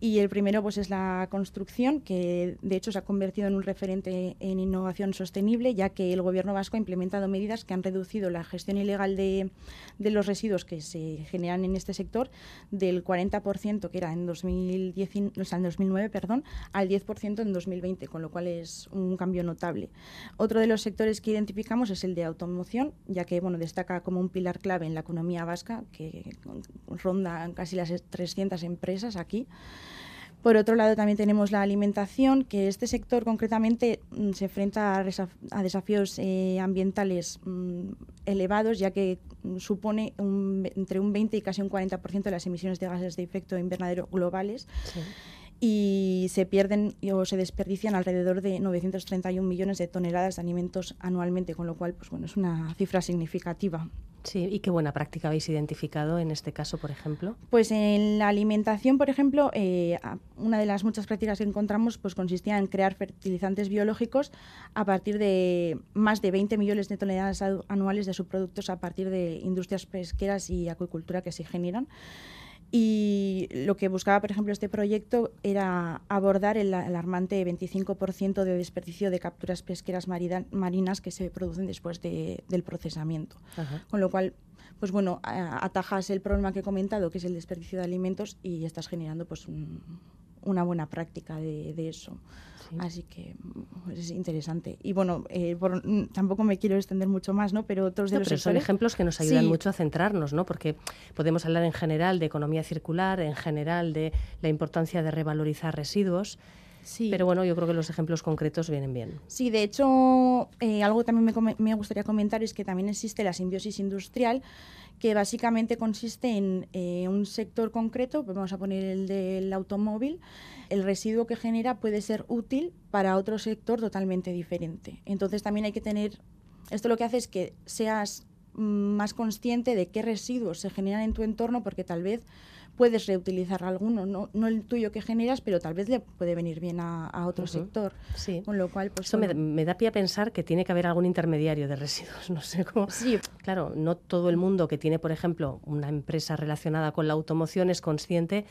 Y el primero pues es la construcción que de hecho se ha convertido en un referente en innovación sostenible, ya que el Gobierno vasco ha implementado medidas que han reducido la gestión ilegal de, los residuos que se generan en este sector del 40% que era en, 2010, en 2009 perdón, al 10% en 2020, con lo cual es un cambio notable. Otro de los sectores que identificamos es el de automoción, ya que bueno, destaca como un pilar clave en la economía vasca, que ronda casi las 300 empresas aquí. Por otro lado, también tenemos la alimentación, que este sector concretamente mm, se enfrenta a, desafíos eh, ambientales mm, elevados, ya que mm, supone entre un 20 y casi un 40% de las emisiones de gases de efecto invernadero globales. Y se pierden o se desperdician alrededor de 931 millones de toneladas de alimentos anualmente, con lo cual pues, bueno, es una cifra significativa. Sí, ¿y qué buena práctica habéis identificado en este caso, por ejemplo? Pues en la alimentación, por ejemplo, eh, una de las muchas prácticas que encontramos pues consistía en crear fertilizantes biológicos a partir de más de 20 millones de toneladas anuales de subproductos a partir de industrias pesqueras y acuicultura que se generan. Y lo que buscaba, por ejemplo, este proyecto era abordar el alarmante 25% de desperdicio de capturas pesqueras marinas que se producen después del procesamiento. Con lo cual, pues bueno, atajas el problema que he comentado, que es el desperdicio de alimentos, y estás generando pues una buena práctica de, eso. Así que pues, es interesante. Y bueno, eh, tampoco me quiero extender mucho más, ¿no? Pero otros de los pero son ejemplos que nos ayudan mucho a centrarnos, ¿no? Porque podemos hablar en general de economía circular, en general de la importancia de revalorizar residuos. Sí. Pero bueno, yo creo que los ejemplos concretos vienen bien. Sí, de hecho, eh, algo que también me, gustaría comentar es que también existe la simbiosis industrial, que básicamente consiste en eh, un sector concreto, vamos a poner el del automóvil, el residuo que genera puede ser útil para otro sector totalmente diferente. Entonces también hay que tener, esto lo que hace es que seas mm, más consciente de qué residuos se generan en tu entorno, porque tal vez puedes reutilizar alguno, no, no el tuyo que generas, pero tal vez le puede venir bien a, otro sector. Sí. Con lo cual, pues. Eso me, da pie a pensar que tiene que haber algún intermediario de residuos, no sé cómo. Sí. Claro, no todo el mundo que tiene, por ejemplo, una empresa relacionada con la automoción es consciente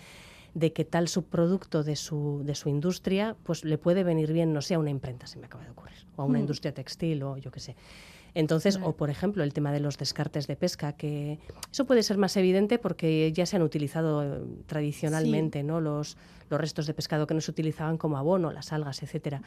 de que tal subproducto de su, de su industria pues le puede venir bien, no sé, a una imprenta, se me acaba de ocurrir, o a una mm. industria textil o yo qué sé. Entonces, o por ejemplo, el tema de los descartes de pesca, que eso puede ser más evidente porque ya se han utilizado eh, tradicionalmente, ¿no? Los, los restos de pescado que no se utilizaban como abono, las algas, etcétera.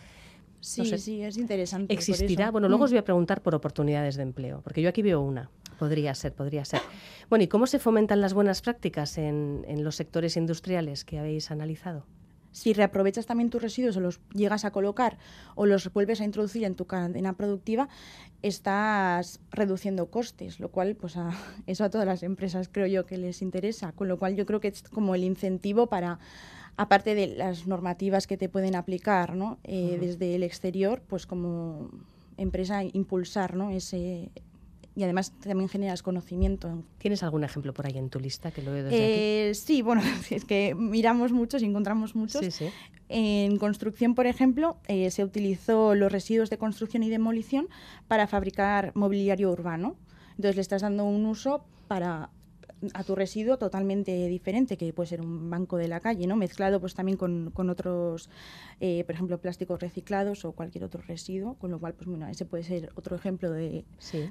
Sí, sí, es interesante. ¿Existirá? Bueno, luego os mm. voy a preguntar por oportunidades de empleo, porque yo aquí veo una. Podría ser, podría ser. Bueno, ¿y cómo se fomentan las buenas prácticas en, en los sectores industriales que habéis analizado? Si reaprovechas también tus residuos o los llegas a colocar o los vuelves a introducir en tu cadena productiva, estás reduciendo costes, lo cual, pues a, eso a todas las empresas creo yo que les interesa, con lo cual yo creo que es como el incentivo para aparte de las normativas que te pueden aplicar ¿no? Eh, desde el exterior, pues como empresa impulsar ¿no? ese, y además también generas conocimiento. ¿Tienes algún ejemplo por ahí en tu lista que lo veo desde aquí? Eh, sí, bueno, es que miramos muchos y encontramos muchos. En construcción, por ejemplo, eh, se utilizó los residuos de construcción y demolición para fabricar mobiliario urbano. Entonces le estás dando un uso para a tu residuo totalmente diferente, que puede ser un banco de la calle, ¿no? Mezclado pues también con, con otros, eh, por ejemplo, plásticos reciclados o cualquier otro residuo, con lo cual, pues bueno, ese puede ser otro ejemplo de,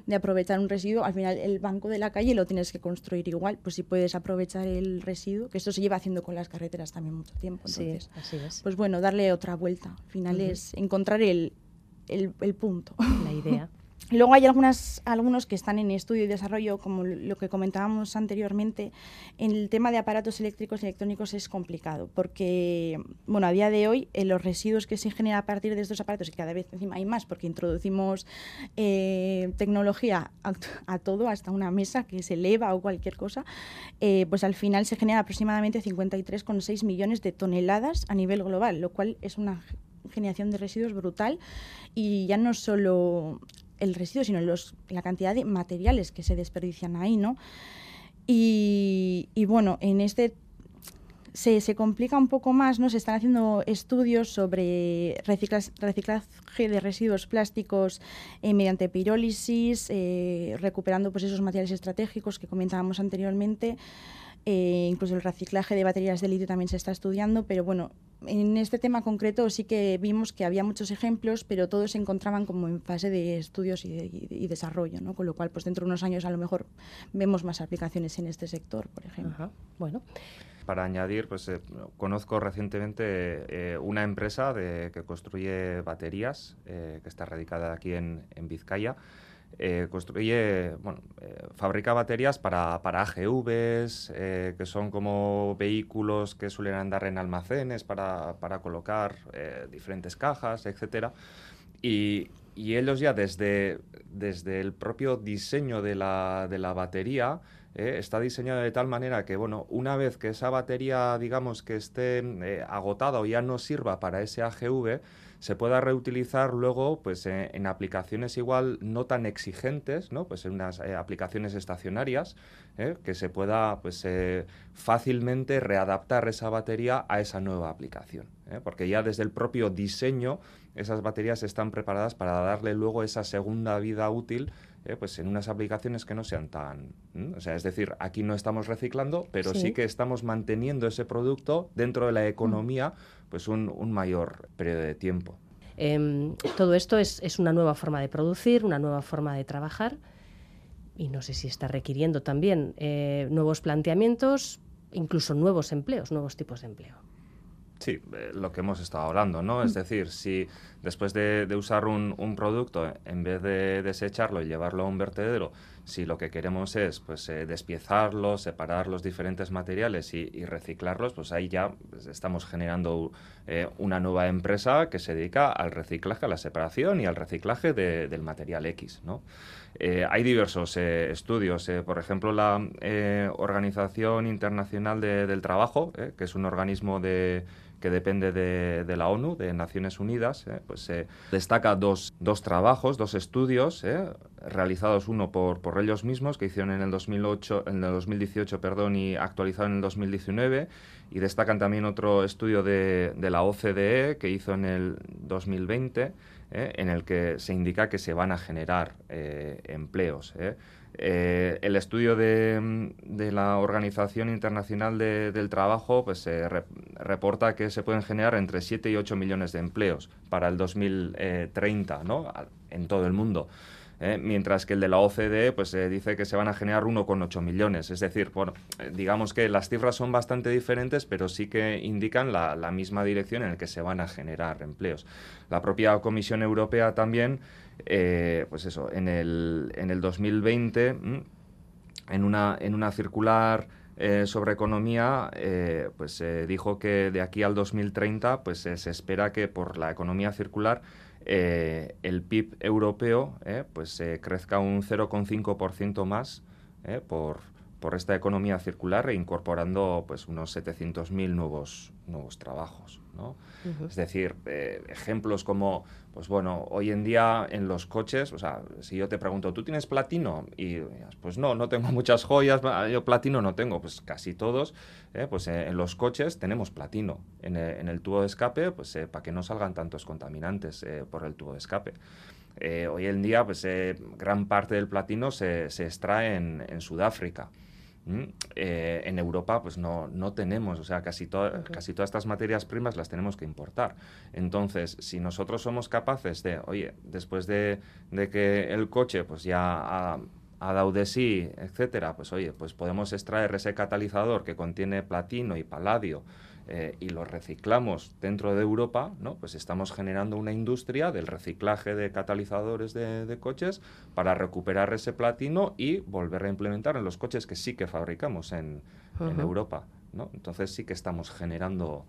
de aprovechar un residuo. Al final, el banco de la calle lo tienes que construir igual, pues si puedes aprovechar el residuo, que esto se lleva haciendo con las carreteras también mucho tiempo. Entonces, así es. Pues bueno, darle otra vuelta. Al final es encontrar el, el, el punto. La idea. Luego hay algunas, algunos que están en estudio y desarrollo, como lo que comentábamos anteriormente. En el tema de aparatos eléctricos y electrónicos es complicado, porque bueno, a día de hoy eh, los residuos que se generan a partir de estos aparatos, y cada vez encima hay más, porque introducimos eh, tecnología a, todo, hasta una mesa que se eleva o cualquier cosa, eh, pues al final se generan aproximadamente 53,6 millones de toneladas a nivel global, lo cual es una generación de residuos brutal y ya no solo el residuo, sino la cantidad de materiales que se desperdician ahí, ¿no? Y, bueno, en este se, se, complica un poco más, ¿no? Se están haciendo estudios sobre reciclaje de residuos plásticos eh, mediante pirólisis, eh, recuperando pues, esos materiales estratégicos que comentábamos anteriormente. Eh, incluso el reciclaje de baterías de litio también se está estudiando, pero bueno, en este tema concreto sí que vimos que había muchos ejemplos, pero todos se encontraban como en fase de estudios y, desarrollo, ¿no? con lo cual pues dentro de unos años a lo mejor vemos más aplicaciones en este sector, por ejemplo. Bueno. Para añadir, pues eh, conozco recientemente eh, una empresa de, que construye baterías, que está radicada aquí en, en Vizcaya, eh, construye, bueno, eh, fabrica baterías para, para AGVs, eh, que son como vehículos que suelen andar en almacenes para, para colocar diferentes cajas, etc. Y, y, ellos ya desde, desde el propio diseño de la, de la batería está diseñado de tal manera que, bueno, una vez que esa batería, digamos, que esté agotada o ya no sirva para ese AGV, se pueda reutilizar luego pues, eh, en aplicaciones igual no tan exigentes, ¿no? pues en unas eh, aplicaciones estacionarias, ¿eh? que se pueda pues, fácilmente readaptar esa batería a esa nueva aplicación. Porque ya desde el propio diseño esas baterías están preparadas para darle luego esa segunda vida útil pues en unas aplicaciones que no sean tan... O sea, es decir, aquí no estamos reciclando, pero sí, que estamos manteniendo ese producto dentro de la economía pues un, mayor periodo de tiempo. Em, todo esto es, una nueva forma de producir, una nueva forma de trabajar y no sé si está requiriendo también eh, nuevos planteamientos, incluso nuevos empleos, nuevos tipos de empleo. Sí, eh, lo que hemos estado hablando, ¿no? Es mm. decir, si después de, usar un, producto, en vez de desecharlo y llevarlo a un vertedero, Si lo que queremos es pues, despiezarlos, separar los diferentes materiales y, reciclarlos, pues ahí ya pues, estamos generando una nueva empresa que se dedica al reciclaje, a la separación y al reciclaje del material X. ¿no? hay diversos estudios, por ejemplo, la Organización Internacional del Trabajo, que es un organismo de que depende de, la ONU, de Naciones Unidas, eh, pues se destaca dos, dos, trabajos, dos estudios, eh, realizados uno por, por ellos mismos, que hicieron en el, 2008, en el 2018 perdón, y actualizado en el 2019, y destacan también otro estudio de, de la OCDE que hizo en el 2020, eh, en el que se indica que se van a generar empleos. Eh, el estudio de, la Organización Internacional del Trabajo pues, reporta que se pueden generar entre 7 y 8 millones de empleos para el 2030 ¿no? en todo el mundo. ¿eh? mientras que el de la OCDE pues, dice que se van a generar 1,8 millones. Es decir, bueno, eh, digamos que las cifras son bastante diferentes, pero sí que indican la, misma dirección en la que se van a generar empleos. La propia Comisión Europea también eh, pues eso, en el, en el 2020, en una, en una circular eh, sobre economía, eh, pues se dijo que de aquí al 2030 pues, se espera que por la economía circular el PIB europeo pues, crezca un 0,5% más por, por esta economía circular e incorporando pues, unos 700.000 nuevos, nuevos trabajos. ¿No? Es decir, eh, ejemplos como, pues bueno, hoy en día en los coches, o sea, si yo te pregunto, ¿tú tienes platino? Y pues no, no tengo muchas joyas, yo platino no tengo, pues casi todos, ¿eh? pues eh, en los coches tenemos platino. En, el tubo de escape, pues para que no salgan tantos contaminantes por el tubo de escape. hoy en día, pues gran parte del platino se, se extrae en Sudáfrica. Mm, eh, en Europa pues no, no tenemos, o sea, casi, casi todas estas materias primas las tenemos que importar. Entonces, si nosotros somos capaces de, oye, después de, de que el coche pues ya ha, ha dado de sí, etcétera, pues oye, pues podemos extraer ese catalizador que contiene platino y paladio eh, y lo reciclamos dentro de Europa, ¿no? pues estamos generando una industria del reciclaje de catalizadores de, coches para recuperar ese platino y volver a implementar en los coches que sí que fabricamos en, Europa. ¿no? Entonces sí que estamos generando,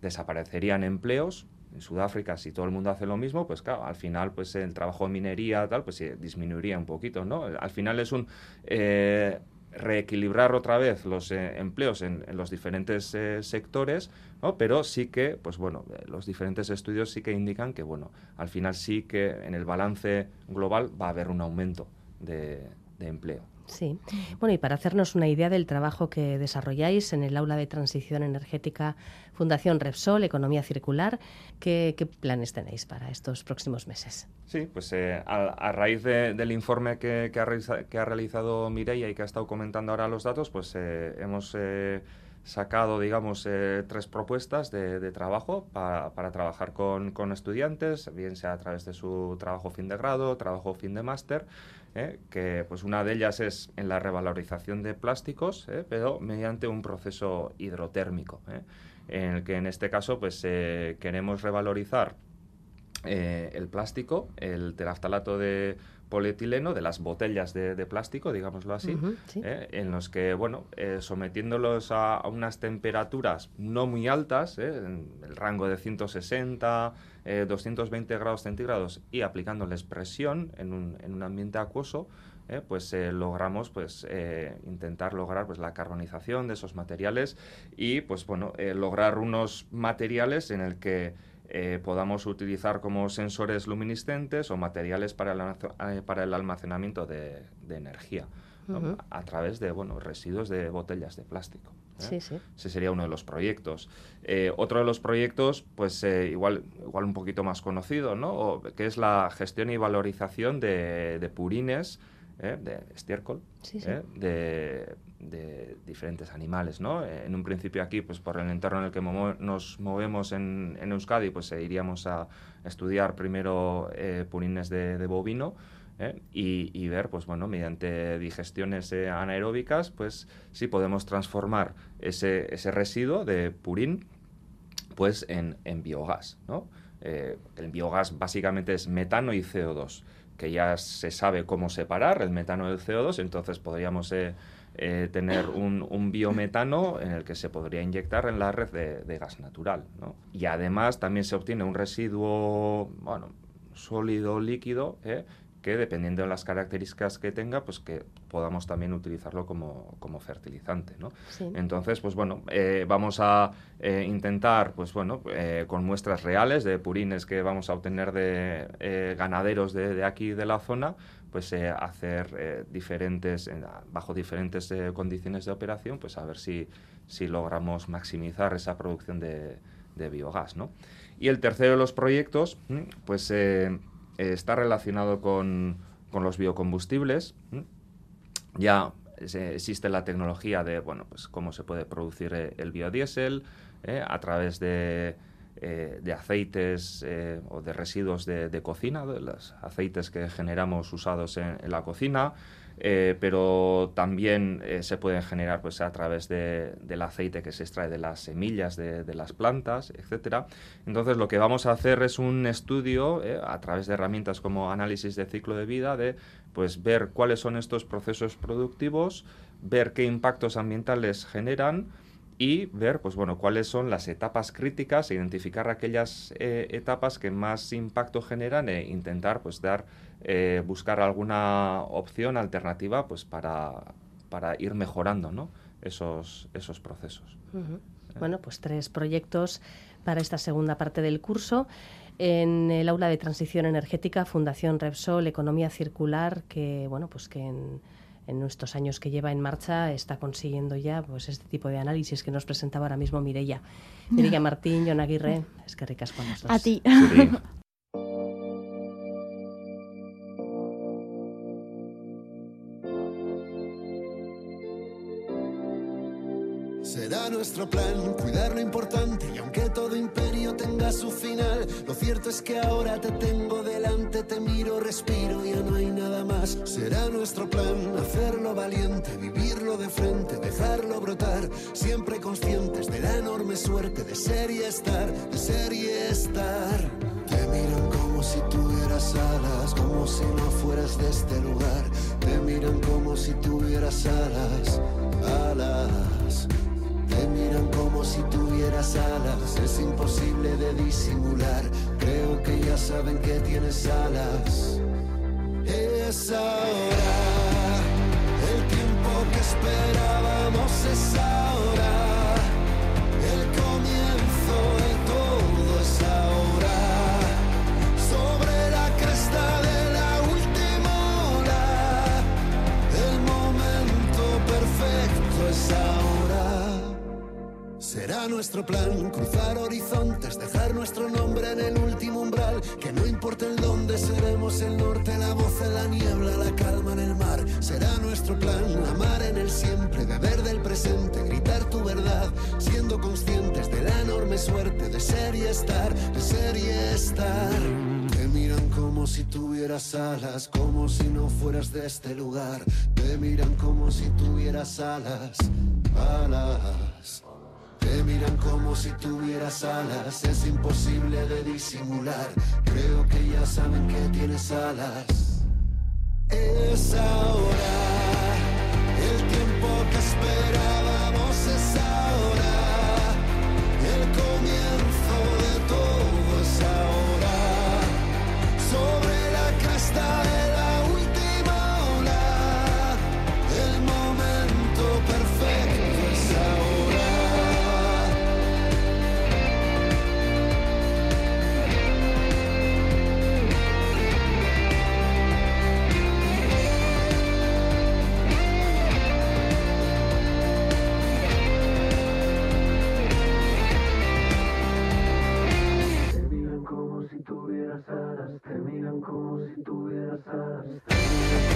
desaparecerían empleos. En Sudáfrica, si todo el mundo hace lo mismo, pues claro, al final pues el trabajo de minería tal, pues disminuiría un poquito, ¿no? Al final es un eh, reequilibrar otra vez los eh, empleos en, los diferentes eh, sectores, pero sí que, pues bueno, eh, los diferentes estudios sí que indican que, bueno, al final sí que en el balance global va a haber un aumento de empleo. Sí. Bueno, y para hacernos una idea del trabajo que desarrolláis en el aula de transición energética Fundación Repsol, Economía Circular, ¿qué, planes tenéis para estos próximos meses? Sí, pues eh, a, raíz del informe que, ha realizado Mireia y que ha estado comentando ahora los datos, pues eh, hemos eh, sacado, digamos, tres propuestas de, trabajo para, trabajar con, con, estudiantes, bien sea a través de su trabajo fin de grado, trabajo fin de máster, ¿eh? que pues una de ellas es en la revalorización de plásticos, ¿eh? pero mediante un proceso hidrotérmico, ¿eh? en el que en este caso pues queremos revalorizar el plástico, el teraftalato de polietileno, de las botellas de, plástico, digámoslo así, en los que, bueno, sometiéndolos a, unas temperaturas no muy altas, en el rango de 160, 220 eh, grados centígrados y aplicándoles presión en un, en un ambiente acuoso, eh, pues eh, logramos pues intentar lograr pues la carbonización de esos materiales y pues bueno lograr unos materiales en el que podamos utilizar como sensores luminiscentes o materiales para el, para el almacenamiento de, energía a través de bueno residuos de botellas de plástico. ¿Eh? Ese sería uno de los proyectos. Eh, otro de los proyectos, pues eh, igual, igual un poquito más conocido, ¿no? que es la gestión y valorización de, purines, de estiércol, de, diferentes animales, ¿no? En un principio aquí, pues por el entorno en el que nos movemos en, Euskadi, pues iríamos a estudiar primero purines de bovino, ¿eh? y, ver, pues bueno, mediante digestiones eh, anaeróbicas, pues sí podemos transformar ese, ese residuo de purín pues en, biogás, ¿no? Eh, el biogás básicamente es metano y CO2. que ya se sabe cómo separar el metano del CO2, entonces podríamos eh, tener un, biometano en el que se podría inyectar en la red de, gas natural. Y además también se obtiene un residuo bueno, sólido, líquido, ¿eh? Que dependiendo de las características que tenga, pues que podamos también utilizarlo como, fertilizante. Entonces, pues bueno, eh, vamos a intentar, pues bueno, con muestras reales de purines que vamos a obtener de ganaderos de, de, aquí de la zona, pues eh, hacer eh, diferentes, bajo diferentes eh, condiciones de operación, pues a ver si, si logramos maximizar esa producción de, biogás. ¿no? Y el tercero de los proyectos, pues está relacionado con, con, los biocombustibles. Ya existe la tecnología de, bueno, pues cómo se puede producir el biodiesel a través de eh, de aceites eh, o de residuos de, cocina, de los aceites que generamos usados en, la cocina, eh, pero también se pueden generar pues, a través del aceite que se extrae de las semillas de, las plantas, etc. Entonces lo que vamos a hacer es un estudio a través de herramientas como análisis de ciclo de vida, de pues, ver cuáles son estos procesos productivos, ver qué impactos ambientales generan, y ver pues bueno cuáles son las etapas críticas identificar aquellas eh, etapas que más impacto generan e intentar pues dar eh, buscar alguna opción alternativa pues para, para ir mejorando ¿no? esos esos procesos. Bueno pues tres proyectos para esta segunda parte del curso. En el aula de transición energética Fundación Repsol Economía Circular que bueno pues que en en nuestros años que lleva en marcha está consiguiendo ya pues este tipo de análisis que nos presentaba ahora mismo Mireia. Mireia Martín, John Aguirre, es que ricas con A ti. Nuestro plan cuidar lo importante y aunque todo imperio tenga su final, lo cierto es que ahora te tengo delante, te miro, respiro, ya no hay nada más. Será nuestro plan hacerlo valiente, vivirlo de frente, dejarlo brotar, siempre conscientes de la enorme suerte de ser y estar, de ser y estar. Te miran como si tuvieras alas, como si no fueras de este lugar. Te miran como si tuvieras alas, alas. Si tuvieras alas, es imposible de disimular. Creo que ya saben que tienes alas. Es ahora, el tiempo que esperábamos es ahora. Nuestro plan cruzar horizontes, dejar nuestro nombre en el último umbral. Que no importa el dónde, seremos el norte, la voz en la niebla, la calma en el mar. Será nuestro plan amar en el siempre, beber del presente, gritar tu verdad, siendo conscientes de la enorme suerte de ser y estar, de ser y estar. Te miran como si tuvieras alas, como si no fueras de este lugar. Te miran como si tuvieras alas, alas. Te miran como si tuvieras alas, es imposible de disimular. Creo que ya saben que tienes alas. Es ahora, el tiempo que esperábamos te miran como si tuvieras alas.